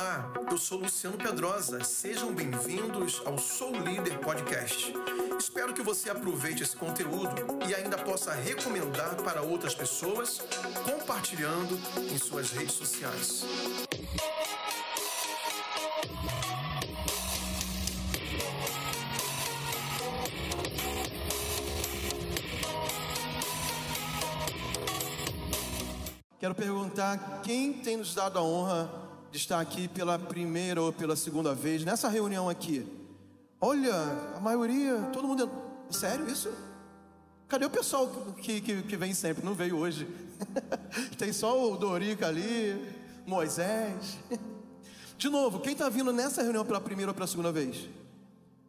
Olá, eu sou Luciano Pedrosa. Sejam bem-vindos ao Sou Líder Podcast. Espero que você aproveite esse conteúdo e ainda possa recomendar para outras pessoas, compartilhando em suas redes sociais. Quero perguntar quem tem nos dado a honra de estar aqui pela primeira ou pela segunda vez nessa reunião aqui. Olha, a maioria, todo mundo. Sério isso? Cadê o pessoal que, que, que vem sempre? Não veio hoje. tem só o Dorica ali, Moisés. De novo, quem está vindo nessa reunião pela primeira ou pela segunda vez?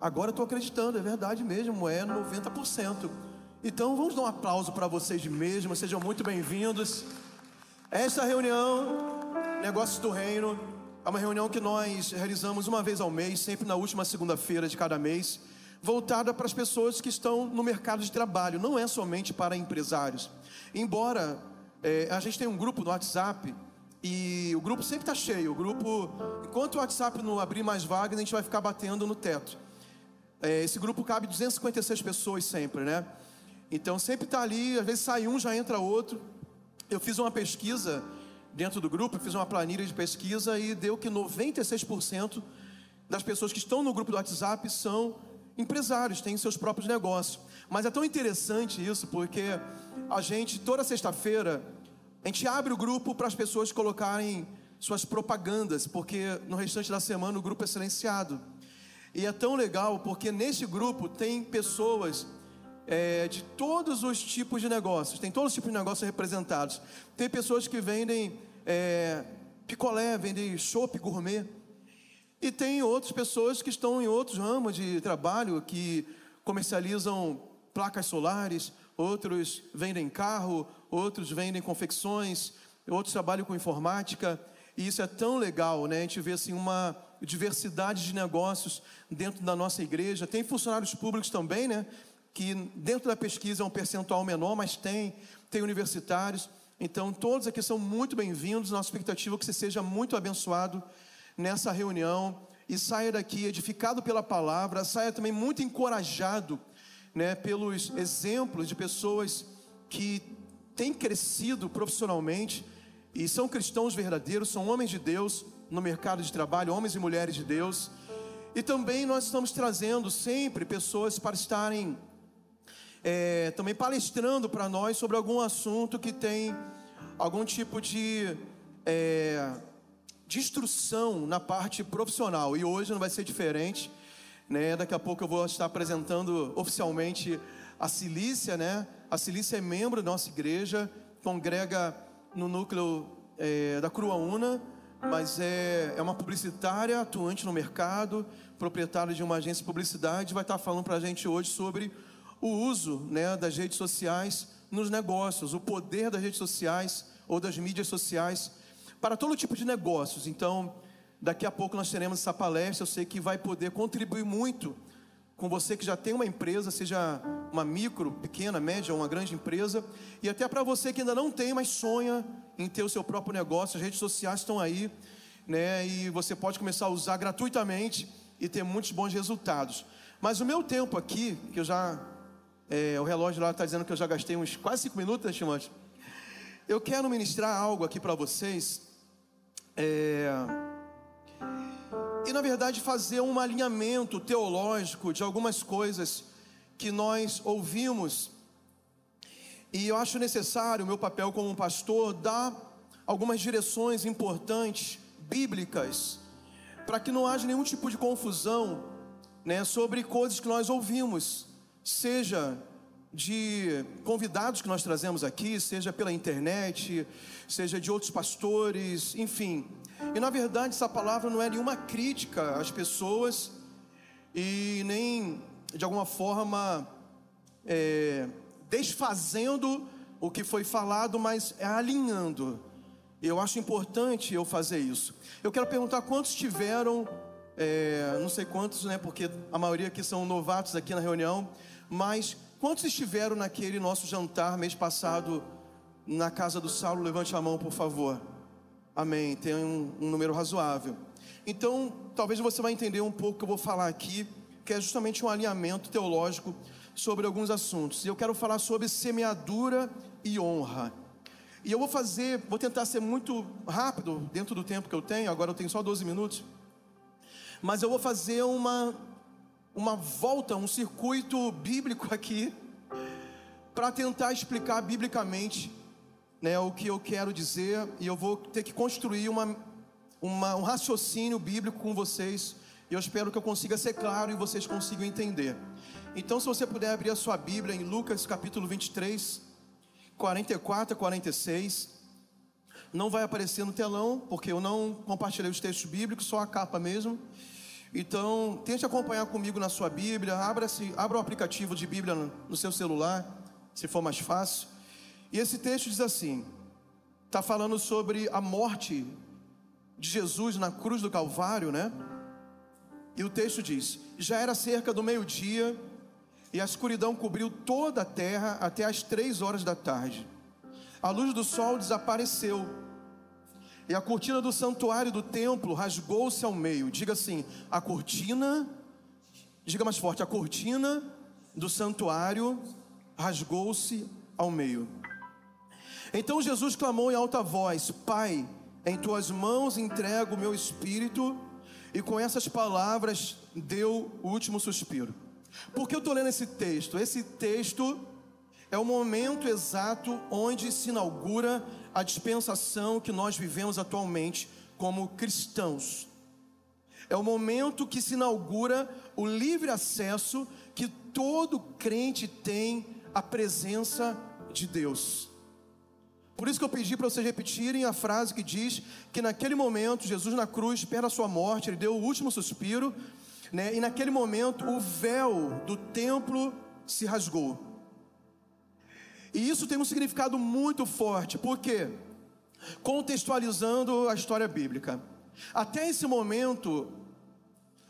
Agora estou acreditando, é verdade mesmo, é 90%. Então vamos dar um aplauso para vocês mesmos, sejam muito bem-vindos. Esta reunião, Negócios do Reino, é uma reunião que nós realizamos uma vez ao mês, sempre na última segunda-feira de cada mês, voltada para as pessoas que estão no mercado de trabalho, não é somente para empresários. Embora é, a gente tenha um grupo no WhatsApp e o grupo sempre está cheio, o grupo, enquanto o WhatsApp não abrir mais vagas, a gente vai ficar batendo no teto. É, esse grupo cabe 256 pessoas sempre, né? Então sempre está ali, às vezes sai um, já entra outro. Eu fiz uma pesquisa dentro do grupo, fiz uma planilha de pesquisa e deu que 96% das pessoas que estão no grupo do WhatsApp são empresários, têm seus próprios negócios. Mas é tão interessante isso, porque a gente, toda sexta-feira, a gente abre o grupo para as pessoas colocarem suas propagandas, porque no restante da semana o grupo é silenciado. E é tão legal porque nesse grupo tem pessoas é, de todos os tipos de negócios, tem todos os tipos de negócios representados. Tem pessoas que vendem é, picolé, vendem chopp gourmet. E tem outras pessoas que estão em outros ramos de trabalho, que comercializam placas solares, outros vendem carro, outros vendem confecções, outros trabalham com informática. E isso é tão legal, né? A gente vê assim uma diversidade de negócios dentro da nossa igreja. Tem funcionários públicos também, né? Que dentro da pesquisa é um percentual menor, mas tem, tem universitários. Então, todos aqui são muito bem-vindos. Nossa expectativa é que você seja muito abençoado nessa reunião e saia daqui edificado pela palavra, saia também muito encorajado né, pelos exemplos de pessoas que têm crescido profissionalmente e são cristãos verdadeiros, são homens de Deus no mercado de trabalho, homens e mulheres de Deus. E também nós estamos trazendo sempre pessoas para estarem é, também palestrando para nós sobre algum assunto que tem algum tipo de, é, instrução na parte profissional. E hoje não vai ser diferente. Né? Daqui a pouco eu vou estar apresentando oficialmente a Cilícia. Né? A Cilícia é membro da nossa igreja, congrega no núcleo é, da Crua Una, mas é, é uma publicitária atuante no mercado, proprietária de uma agência de publicidade, vai estar falando para a gente hoje sobre o uso né, das redes sociais nos negócios, o poder das redes sociais ou das mídias sociais para todo tipo de negócios. Então, daqui a pouco nós teremos essa palestra. Eu sei que vai poder contribuir muito com você que já tem uma empresa, seja uma micro, pequena, média ou uma grande empresa, e até para você que ainda não tem, mas sonha em ter o seu próprio negócio. As redes sociais estão aí, né? E você pode começar a usar gratuitamente e ter muitos bons resultados. Mas o meu tempo aqui, que eu já é, o relógio lá está dizendo que eu já gastei uns quase cinco minutos, né, Timóteo? Eu quero ministrar algo aqui para vocês. É, e na verdade fazer um alinhamento teológico de algumas coisas que nós ouvimos. E eu acho necessário, meu papel como pastor, dar algumas direções importantes, bíblicas, para que não haja nenhum tipo de confusão né, sobre coisas que nós ouvimos seja de convidados que nós trazemos aqui, seja pela internet, seja de outros pastores, enfim. E na verdade, essa palavra não é nenhuma crítica às pessoas e nem de alguma forma é, desfazendo o que foi falado, mas é alinhando. Eu acho importante eu fazer isso. Eu quero perguntar quantos tiveram, é, não sei quantos, né? Porque a maioria aqui são novatos aqui na reunião mas quantos estiveram naquele nosso jantar mês passado na casa do Saulo? Levante a mão, por favor. Amém. Tem um, um número razoável. Então, talvez você vai entender um pouco o que eu vou falar aqui, que é justamente um alinhamento teológico sobre alguns assuntos. Eu quero falar sobre semeadura e honra. E eu vou fazer, vou tentar ser muito rápido dentro do tempo que eu tenho, agora eu tenho só 12 minutos. Mas eu vou fazer uma uma volta, um circuito bíblico aqui para tentar explicar biblicamente, né, o que eu quero dizer e eu vou ter que construir uma, uma um raciocínio bíblico com vocês. E eu espero que eu consiga ser claro e vocês consigam entender. Então, se você puder abrir a sua Bíblia em Lucas capítulo 23, 44 a 46. Não vai aparecer no telão, porque eu não compartilhei os textos bíblicos, só a capa mesmo. Então, tente acompanhar comigo na sua Bíblia, abra, -se, abra o aplicativo de Bíblia no, seu celular, se for mais fácil. E esse texto diz assim: está falando sobre a morte de Jesus na cruz do Calvário, né? E o texto diz: já era cerca do meio-dia e a escuridão cobriu toda a terra até as três horas da tarde. A luz do sol desapareceu, e a cortina do santuário do templo rasgou-se ao meio. Diga assim: a cortina, diga mais forte, a cortina do santuário rasgou-se ao meio. Então Jesus clamou em alta voz: Pai, em tuas mãos entrego o meu espírito, e com essas palavras deu o último suspiro. Por que eu estou lendo esse texto? Esse texto é o momento exato onde se inaugura a dispensação que nós vivemos atualmente como cristãos. É o momento que se inaugura o livre acesso que todo crente tem à presença de Deus. Por isso que eu pedi para vocês repetirem a frase que diz que naquele momento, Jesus na cruz, perto da sua morte, ele deu o último suspiro né? E naquele momento o véu do templo se rasgou. E isso tem um significado muito forte, porque contextualizando a história bíblica, até esse momento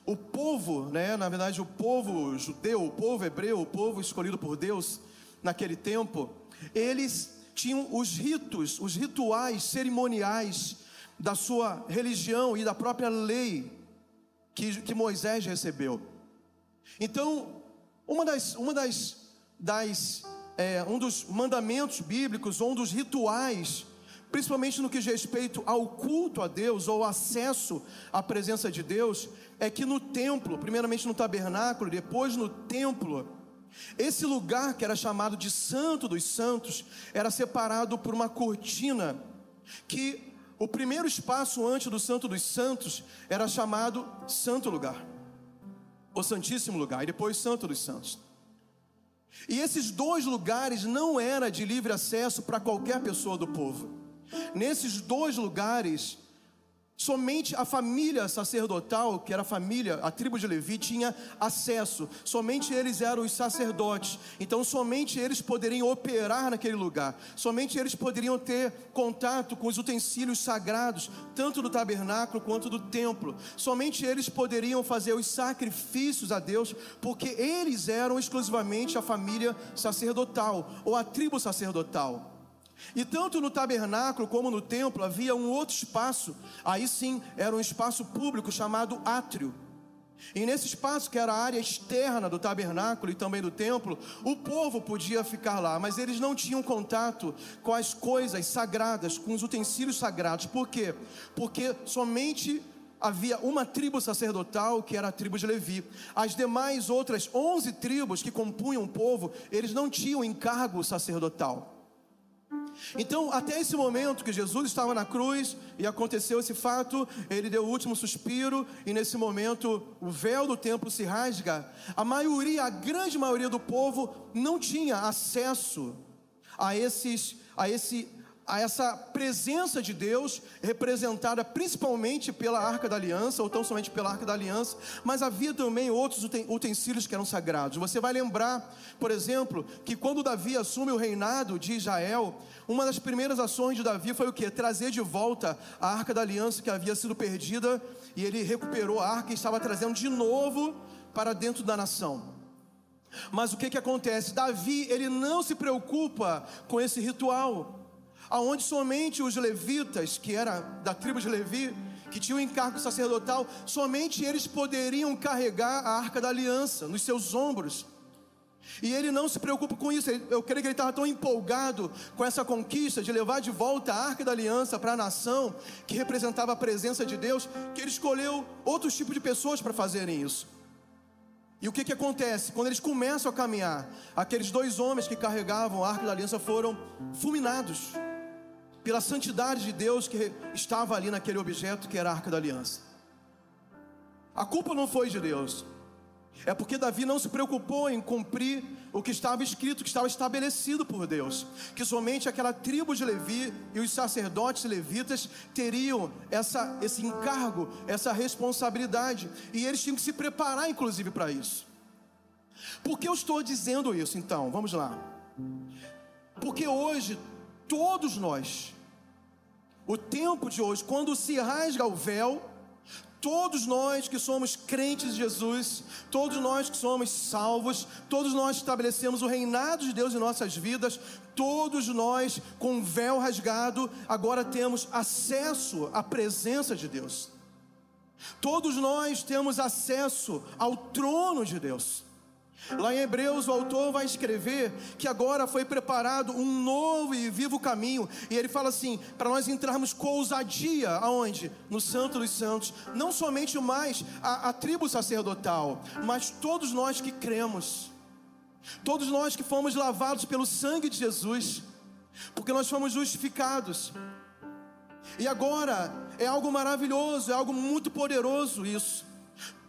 o povo, né, na verdade o povo judeu, o povo hebreu, o povo escolhido por Deus naquele tempo, eles tinham os ritos, os rituais cerimoniais da sua religião e da própria lei que, que Moisés recebeu. Então, uma das, uma das, das é, um dos mandamentos bíblicos, ou um dos rituais, principalmente no que diz respeito ao culto a Deus ou acesso à presença de Deus, é que no templo, primeiramente no tabernáculo, depois no templo, esse lugar que era chamado de Santo dos Santos era separado por uma cortina que o primeiro espaço antes do Santo dos Santos era chamado Santo Lugar, o Santíssimo Lugar, e depois Santo dos Santos. E esses dois lugares não era de livre acesso para qualquer pessoa do povo. Nesses dois lugares Somente a família sacerdotal, que era a família, a tribo de Levi, tinha acesso. Somente eles eram os sacerdotes. Então, somente eles poderiam operar naquele lugar. Somente eles poderiam ter contato com os utensílios sagrados, tanto do tabernáculo quanto do templo. Somente eles poderiam fazer os sacrifícios a Deus, porque eles eram exclusivamente a família sacerdotal ou a tribo sacerdotal. E tanto no tabernáculo como no templo havia um outro espaço, aí sim era um espaço público chamado átrio. E nesse espaço, que era a área externa do tabernáculo e também do templo, o povo podia ficar lá, mas eles não tinham contato com as coisas sagradas, com os utensílios sagrados. Por quê? Porque somente havia uma tribo sacerdotal, que era a tribo de Levi. As demais outras 11 tribos que compunham o povo, eles não tinham encargo sacerdotal. Então, até esse momento que Jesus estava na cruz e aconteceu esse fato, ele deu o último suspiro e nesse momento o véu do templo se rasga. A maioria, a grande maioria do povo não tinha acesso a esses a esse a essa presença de Deus, representada principalmente pela Arca da Aliança, ou tão somente pela Arca da Aliança, mas havia também outros utensílios que eram sagrados. Você vai lembrar, por exemplo, que quando Davi assume o reinado de Israel, uma das primeiras ações de Davi foi o que? Trazer de volta a Arca da Aliança que havia sido perdida, e ele recuperou a arca e estava trazendo de novo para dentro da nação. Mas o que, que acontece? Davi, ele não se preocupa com esse ritual. Aonde somente os levitas, que era da tribo de Levi, que tinham encargo sacerdotal, somente eles poderiam carregar a arca da aliança nos seus ombros. E ele não se preocupa com isso. Eu creio que ele estava tão empolgado com essa conquista de levar de volta a arca da aliança para a nação, que representava a presença de Deus, que ele escolheu outros tipos de pessoas para fazerem isso. E o que, que acontece? Quando eles começam a caminhar, aqueles dois homens que carregavam a arca da aliança foram fulminados pela santidade de Deus que estava ali naquele objeto que era a arca da aliança. A culpa não foi de Deus, é porque Davi não se preocupou em cumprir o que estava escrito, que estava estabelecido por Deus, que somente aquela tribo de Levi e os sacerdotes levitas teriam essa, esse encargo, essa responsabilidade, e eles tinham que se preparar, inclusive, para isso. Por que eu estou dizendo isso então? Vamos lá. Porque hoje, todos nós, o tempo de hoje, quando se rasga o véu, Todos nós que somos crentes de Jesus, todos nós que somos salvos, todos nós estabelecemos o reinado de Deus em nossas vidas, todos nós com véu rasgado, agora temos acesso à presença de Deus. Todos nós temos acesso ao trono de Deus. Lá em Hebreus, o autor vai escrever que agora foi preparado um novo e vivo caminho, e ele fala assim: para nós entrarmos com ousadia, aonde? No Santo dos Santos, não somente mais a, a tribo sacerdotal, mas todos nós que cremos, todos nós que fomos lavados pelo sangue de Jesus, porque nós fomos justificados. E agora é algo maravilhoso, é algo muito poderoso isso.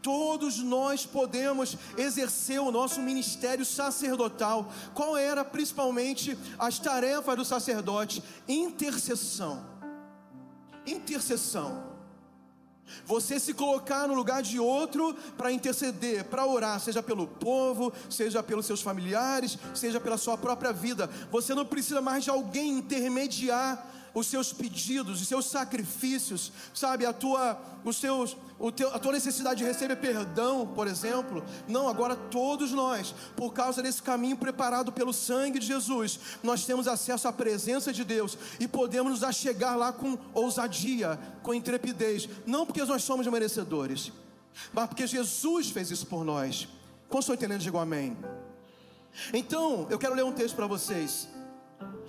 Todos nós podemos exercer o nosso ministério sacerdotal. Qual era principalmente as tarefas do sacerdote? Intercessão. Intercessão. Você se colocar no lugar de outro para interceder, para orar, seja pelo povo, seja pelos seus familiares, seja pela sua própria vida. Você não precisa mais de alguém intermediar os seus pedidos, os seus sacrifícios, sabe, a tua, os seus, o teu, a tua necessidade de receber perdão, por exemplo. Não, agora todos nós, por causa desse caminho preparado pelo sangue de Jesus, nós temos acesso à presença de Deus e podemos nos achegar lá com ousadia, com intrepidez, não porque nós somos merecedores, mas porque Jesus fez isso por nós. Como estou entendendo? Digo amém. Então, eu quero ler um texto para vocês.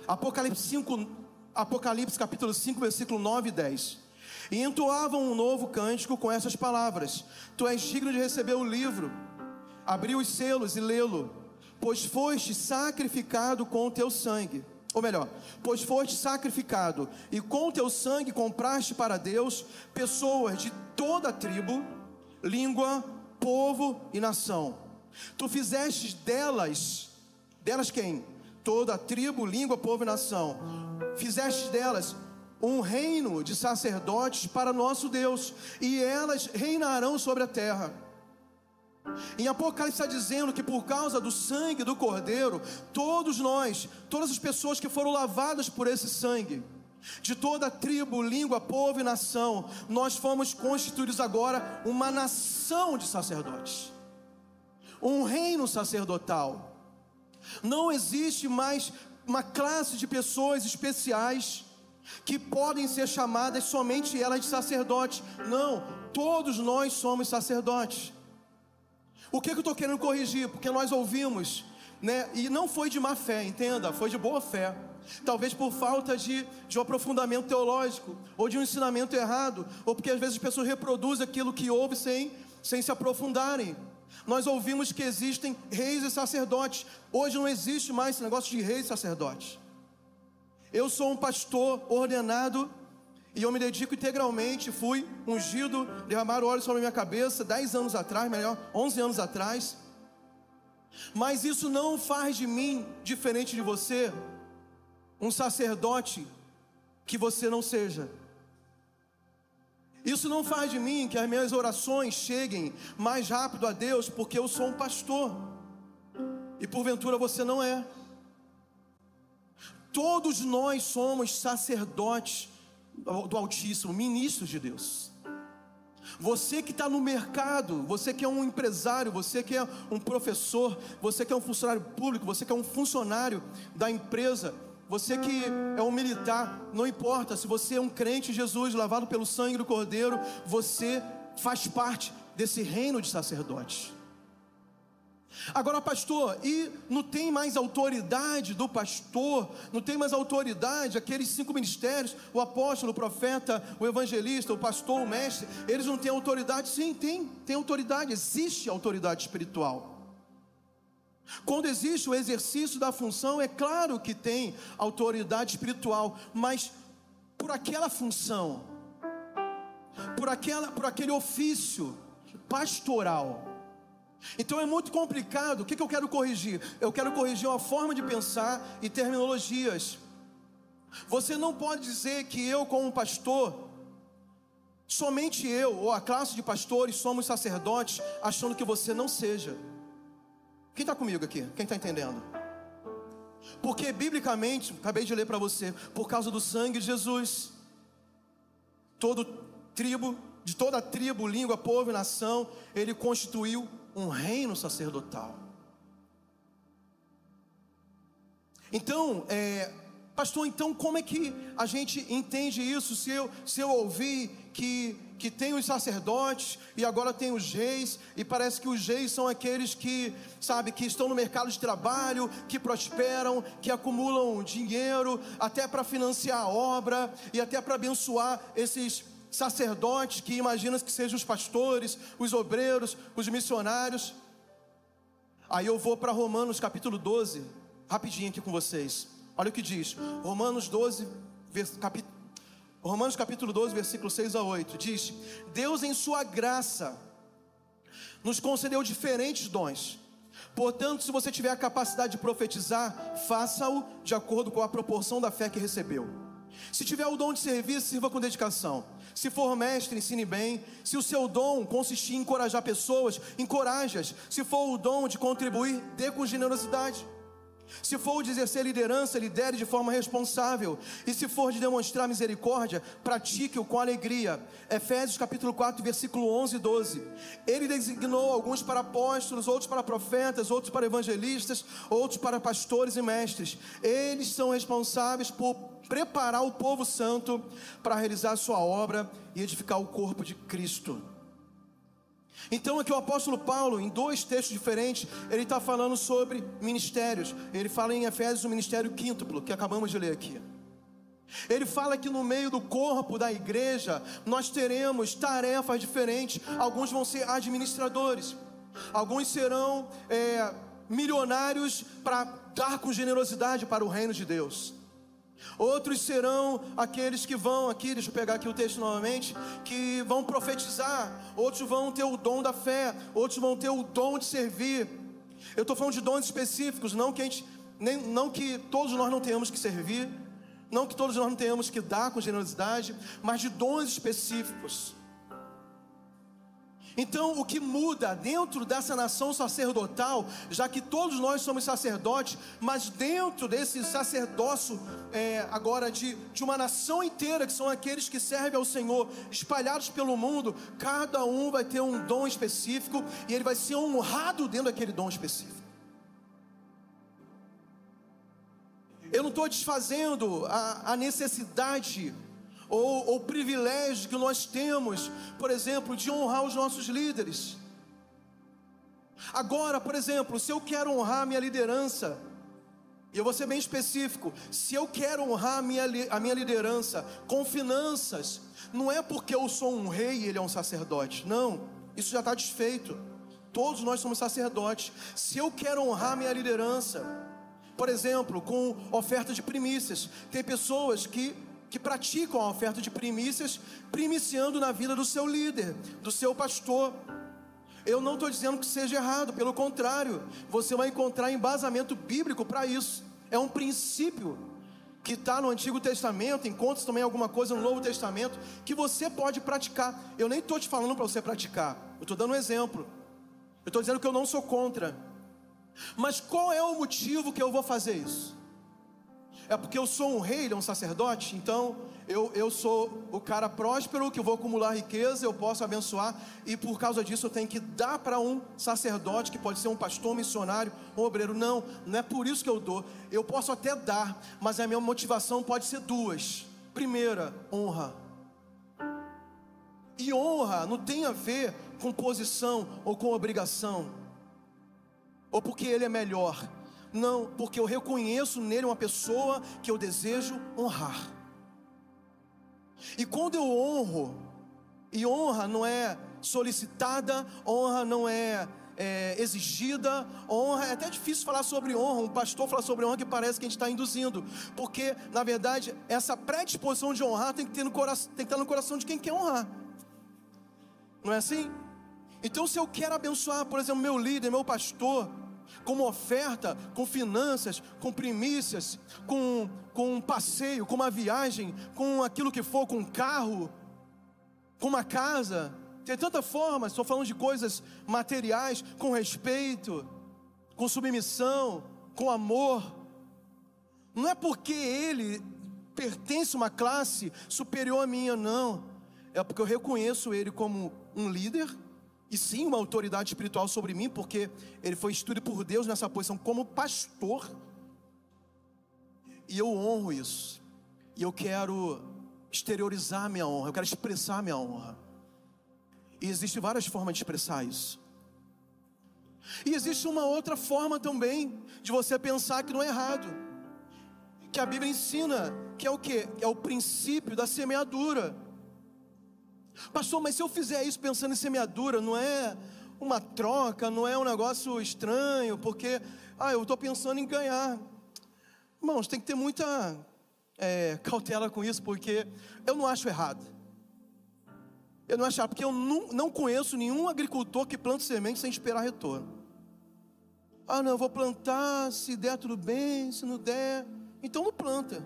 Apocalipse 5, Apocalipse capítulo 5, versículo 9 e 10. E entoavam um novo cântico com essas palavras: Tu és digno de receber o livro, abrir os selos e lê-lo, pois foste sacrificado com o teu sangue. Ou melhor, pois foste sacrificado e com o teu sangue compraste para Deus pessoas de toda tribo, língua, povo e nação. Tu fizeste delas, delas quem? Toda tribo, língua, povo e nação fizeste delas um reino de sacerdotes para nosso Deus, e elas reinarão sobre a terra. Em Apocalipse está dizendo que por causa do sangue do Cordeiro, todos nós, todas as pessoas que foram lavadas por esse sangue, de toda tribo, língua, povo e nação, nós fomos constituídos agora uma nação de sacerdotes, um reino sacerdotal. Não existe mais uma classe de pessoas especiais que podem ser chamadas somente elas de sacerdotes. Não, todos nós somos sacerdotes. O que, que eu estou querendo corrigir? Porque nós ouvimos, né? E não foi de má fé, entenda, foi de boa fé. Talvez por falta de, de um aprofundamento teológico, ou de um ensinamento errado, ou porque às vezes as pessoas reproduzem aquilo que ouve sem, sem se aprofundarem. Nós ouvimos que existem reis e sacerdotes. Hoje não existe mais esse negócio de reis e sacerdotes. Eu sou um pastor ordenado e eu me dedico integralmente. Fui ungido, derramar óleo sobre a minha cabeça 10 anos atrás, melhor, 11 anos atrás. Mas isso não faz de mim, diferente de você, um sacerdote que você não seja. Isso não faz de mim que as minhas orações cheguem mais rápido a Deus, porque eu sou um pastor. E porventura você não é. Todos nós somos sacerdotes do Altíssimo, ministros de Deus. Você que está no mercado, você que é um empresário, você que é um professor, você que é um funcionário público, você que é um funcionário da empresa, você que é um militar, não importa se você é um crente em Jesus, lavado pelo sangue do Cordeiro, você faz parte desse reino de sacerdotes. Agora, pastor, e não tem mais autoridade do pastor, não tem mais autoridade, aqueles cinco ministérios, o apóstolo, o profeta, o evangelista, o pastor, o mestre, eles não têm autoridade? Sim, tem, tem autoridade, existe autoridade espiritual. Quando existe o exercício da função, é claro que tem autoridade espiritual, mas por aquela função, por, aquela, por aquele ofício pastoral. Então é muito complicado. O que, que eu quero corrigir? Eu quero corrigir uma forma de pensar e terminologias. Você não pode dizer que eu, como pastor, somente eu ou a classe de pastores somos sacerdotes, achando que você não seja. Quem está comigo aqui? Quem está entendendo? Porque biblicamente, acabei de ler para você, por causa do sangue de Jesus, todo tribo, de toda tribo, língua, povo e nação, ele constituiu um reino sacerdotal. Então, é, pastor, então como é que a gente entende isso? Se eu, se eu ouvir que que tem os sacerdotes e agora tem os reis, e parece que os reis são aqueles que, sabe, que estão no mercado de trabalho, que prosperam, que acumulam dinheiro até para financiar a obra e até para abençoar esses sacerdotes que imaginam que sejam os pastores, os obreiros, os missionários. Aí eu vou para Romanos capítulo 12, rapidinho aqui com vocês. Olha o que diz. Romanos 12, capítulo Romanos capítulo 12, versículo 6 a 8 diz: Deus, em Sua graça, nos concedeu diferentes dons. Portanto, se você tiver a capacidade de profetizar, faça-o de acordo com a proporção da fé que recebeu. Se tiver o dom de servir, sirva com dedicação. Se for mestre, ensine bem. Se o seu dom consistir em encorajar pessoas, encoraje-as. Se for o dom de contribuir, dê com generosidade. Se for de exercer liderança, lidere de forma responsável. E se for de demonstrar misericórdia, pratique-o com alegria. Efésios capítulo 4, versículo 11 e 12. Ele designou alguns para apóstolos, outros para profetas, outros para evangelistas, outros para pastores e mestres. Eles são responsáveis por preparar o povo santo para realizar a sua obra e edificar o corpo de Cristo. Então aqui o apóstolo Paulo, em dois textos diferentes, ele está falando sobre ministérios. Ele fala em Efésios o ministério quíntuplo, que acabamos de ler aqui. Ele fala que no meio do corpo da igreja nós teremos tarefas diferentes. Alguns vão ser administradores, alguns serão é, milionários para dar com generosidade para o reino de Deus. Outros serão aqueles que vão aqui, deixa eu pegar aqui o texto novamente, que vão profetizar. Outros vão ter o dom da fé. Outros vão ter o dom de servir. Eu estou falando de dons específicos, não que, gente, nem, não que todos nós não tenhamos que servir, não que todos nós não tenhamos que dar com generosidade, mas de dons específicos. Então, o que muda dentro dessa nação sacerdotal, já que todos nós somos sacerdotes, mas dentro desse sacerdócio, é, agora de, de uma nação inteira, que são aqueles que servem ao Senhor, espalhados pelo mundo, cada um vai ter um dom específico e ele vai ser honrado dentro daquele dom específico. Eu não estou desfazendo a, a necessidade ou o privilégio que nós temos, por exemplo, de honrar os nossos líderes. Agora, por exemplo, se eu quero honrar minha liderança, e eu vou ser bem específico, se eu quero honrar a minha, a minha liderança com finanças, não é porque eu sou um rei e ele é um sacerdote, não, isso já está desfeito. Todos nós somos sacerdotes. Se eu quero honrar minha liderança, por exemplo, com oferta de primícias, tem pessoas que que praticam a oferta de primícias, primiciando na vida do seu líder, do seu pastor. Eu não estou dizendo que seja errado, pelo contrário, você vai encontrar embasamento bíblico para isso. É um princípio que está no Antigo Testamento, encontra também alguma coisa no Novo Testamento que você pode praticar. Eu nem estou te falando para você praticar, eu estou dando um exemplo. Eu estou dizendo que eu não sou contra. Mas qual é o motivo que eu vou fazer isso? É porque eu sou um rei, ele é um sacerdote, então eu, eu sou o cara próspero que vou acumular riqueza, eu posso abençoar, e por causa disso eu tenho que dar para um sacerdote, que pode ser um pastor, um missionário, um obreiro. Não, não é por isso que eu dou. Eu posso até dar, mas a minha motivação pode ser duas. Primeira, honra. E honra não tem a ver com posição ou com obrigação, ou porque ele é melhor. Não, porque eu reconheço nele uma pessoa que eu desejo honrar. E quando eu honro, e honra não é solicitada, honra não é, é, exigida, honra, é até difícil falar sobre honra, um pastor falar sobre honra que parece que a gente está induzindo, porque na verdade essa predisposição de honrar tem que, ter no coração, tem que estar no coração de quem quer honrar, não é assim? Então, se eu quero abençoar, por exemplo, meu líder, meu pastor, como oferta, com finanças, com primícias, com, com um passeio, com uma viagem, com aquilo que for, com um carro, com uma casa. Tem tanta forma, estou falando de coisas materiais, com respeito, com submissão, com amor. Não é porque ele pertence a uma classe superior à minha, não. É porque eu reconheço ele como um líder e sim uma autoridade espiritual sobre mim, porque ele foi instituído por Deus nessa posição como pastor. E eu honro isso. E eu quero exteriorizar minha honra, eu quero expressar minha honra. E existem várias formas de expressar isso. E existe uma outra forma também de você pensar que não é errado. Que a Bíblia ensina, que é o que? É o princípio da semeadura. Pastor, mas se eu fizer isso pensando em semeadura, não é uma troca, não é um negócio estranho, porque, ah, eu estou pensando em ganhar. Irmãos, tem que ter muita é, cautela com isso, porque eu não acho errado. Eu não acho, porque eu não, não conheço nenhum agricultor que planta semente sem esperar retorno. Ah, não, eu vou plantar, se der tudo bem, se não der, então não planta.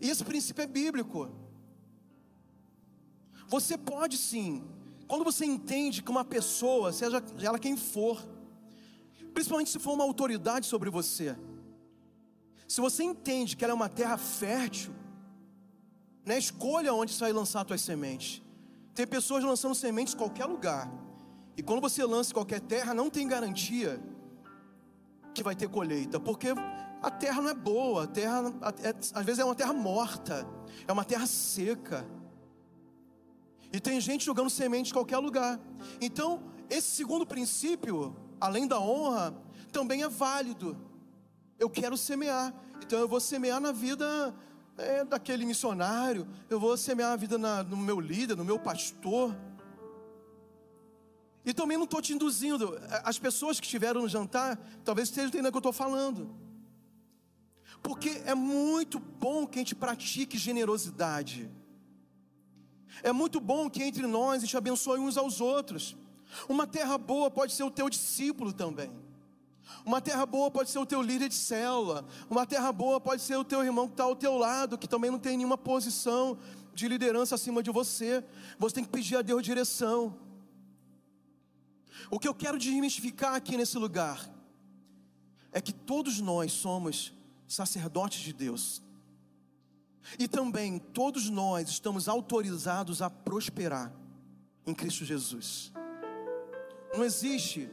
E esse princípio é bíblico. Você pode sim, quando você entende que uma pessoa, seja ela quem for, principalmente se for uma autoridade sobre você, se você entende que ela é uma terra fértil, né, escolha onde você vai lançar suas sementes. Tem pessoas lançando sementes em qualquer lugar, e quando você lança em qualquer terra, não tem garantia que vai ter colheita, porque a terra não é boa, a terra é, às vezes é uma terra morta, é uma terra seca. E tem gente jogando semente em qualquer lugar. Então, esse segundo princípio, além da honra, também é válido. Eu quero semear. Então eu vou semear na vida é, daquele missionário, eu vou semear a vida na, no meu líder, no meu pastor. E também não estou te induzindo. As pessoas que estiveram no jantar, talvez estejam entendendo o que eu estou falando. Porque é muito bom que a gente pratique generosidade. É muito bom que entre nós a gente abençoe uns aos outros. Uma terra boa pode ser o teu discípulo também. Uma terra boa pode ser o teu líder de célula. Uma terra boa pode ser o teu irmão que está ao teu lado, que também não tem nenhuma posição de liderança acima de você. Você tem que pedir a Deus direção. O que eu quero desmistificar aqui nesse lugar é que todos nós somos sacerdotes de Deus. E também todos nós estamos autorizados a prosperar em Cristo Jesus. Não existe.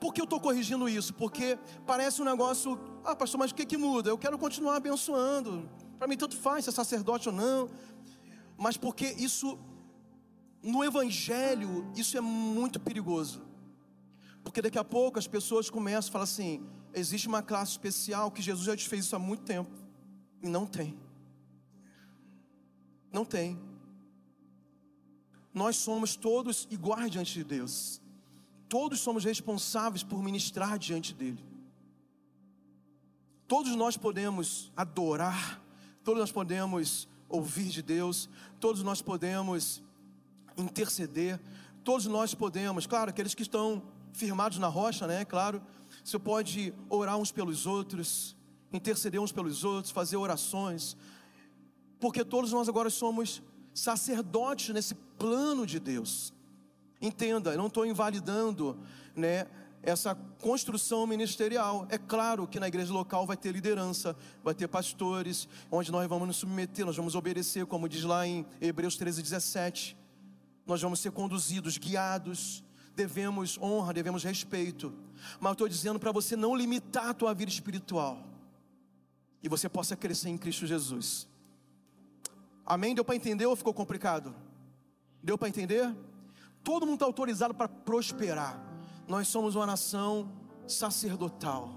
Por que eu estou corrigindo isso? Porque parece um negócio. Ah, pastor, mas o que, que muda? Eu quero continuar abençoando. Para mim, tanto faz se é sacerdote ou não. Mas porque isso, no Evangelho, isso é muito perigoso. Porque daqui a pouco as pessoas começam a falar assim: existe uma classe especial que Jesus já te fez isso há muito tempo. E não tem. Não tem. Nós somos todos iguais diante de Deus. Todos somos responsáveis por ministrar diante dele. Todos nós podemos adorar, todos nós podemos ouvir de Deus, todos nós podemos interceder, todos nós podemos, claro, aqueles que estão firmados na rocha, né? Claro, você pode orar uns pelos outros, interceder uns pelos outros, fazer orações, porque todos nós agora somos sacerdotes nesse plano de Deus. Entenda, eu não estou invalidando, né, essa construção ministerial. É claro que na igreja local vai ter liderança, vai ter pastores, onde nós vamos nos submeter, nós vamos obedecer, como diz lá em Hebreus 13, 17. Nós vamos ser conduzidos, guiados, devemos honra, devemos respeito. Mas eu estou dizendo para você não limitar a tua vida espiritual. E você possa crescer em Cristo Jesus. Amém? Deu para entender ou ficou complicado? Deu para entender? Todo mundo está autorizado para prosperar. Nós somos uma nação sacerdotal,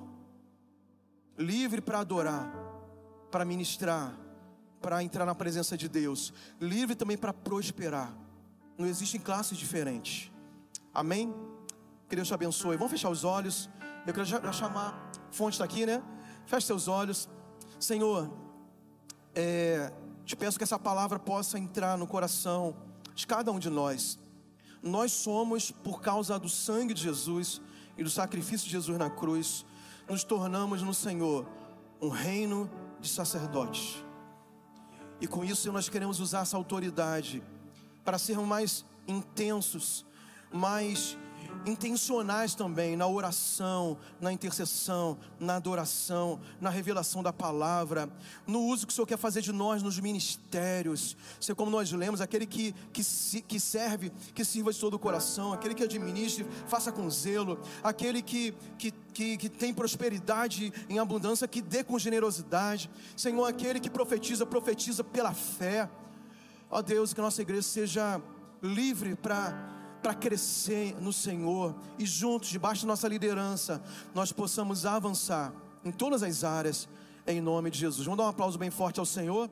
livre para adorar, para ministrar, para entrar na presença de Deus, livre também para prosperar. Não existem classes diferentes. Amém? Que Deus te abençoe. Vamos fechar os olhos. Eu quero já chamar. Fonte está aqui, né? Feche seus olhos. Senhor, é, te peço que essa palavra possa entrar no coração de cada um de nós. Nós somos, por causa do sangue de Jesus e do sacrifício de Jesus na cruz, nos tornamos no Senhor um reino de sacerdotes. E com isso nós queremos usar essa autoridade para sermos mais intensos, mais intencionais também na oração, na intercessão, na adoração, na revelação da palavra, no uso que o Senhor quer fazer de nós nos ministérios. Ser como nós lemos, aquele que, que, que serve, que sirva de todo o coração, aquele que administre, faça com zelo, aquele que, que, que, que tem prosperidade em abundância, que dê com generosidade. Senhor, aquele que profetiza, profetiza pela fé. Ó Deus, que a nossa igreja seja livre para para crescer no Senhor e juntos, debaixo da nossa liderança, nós possamos avançar em todas as áreas, em nome de Jesus. Vamos dar um aplauso bem forte ao Senhor.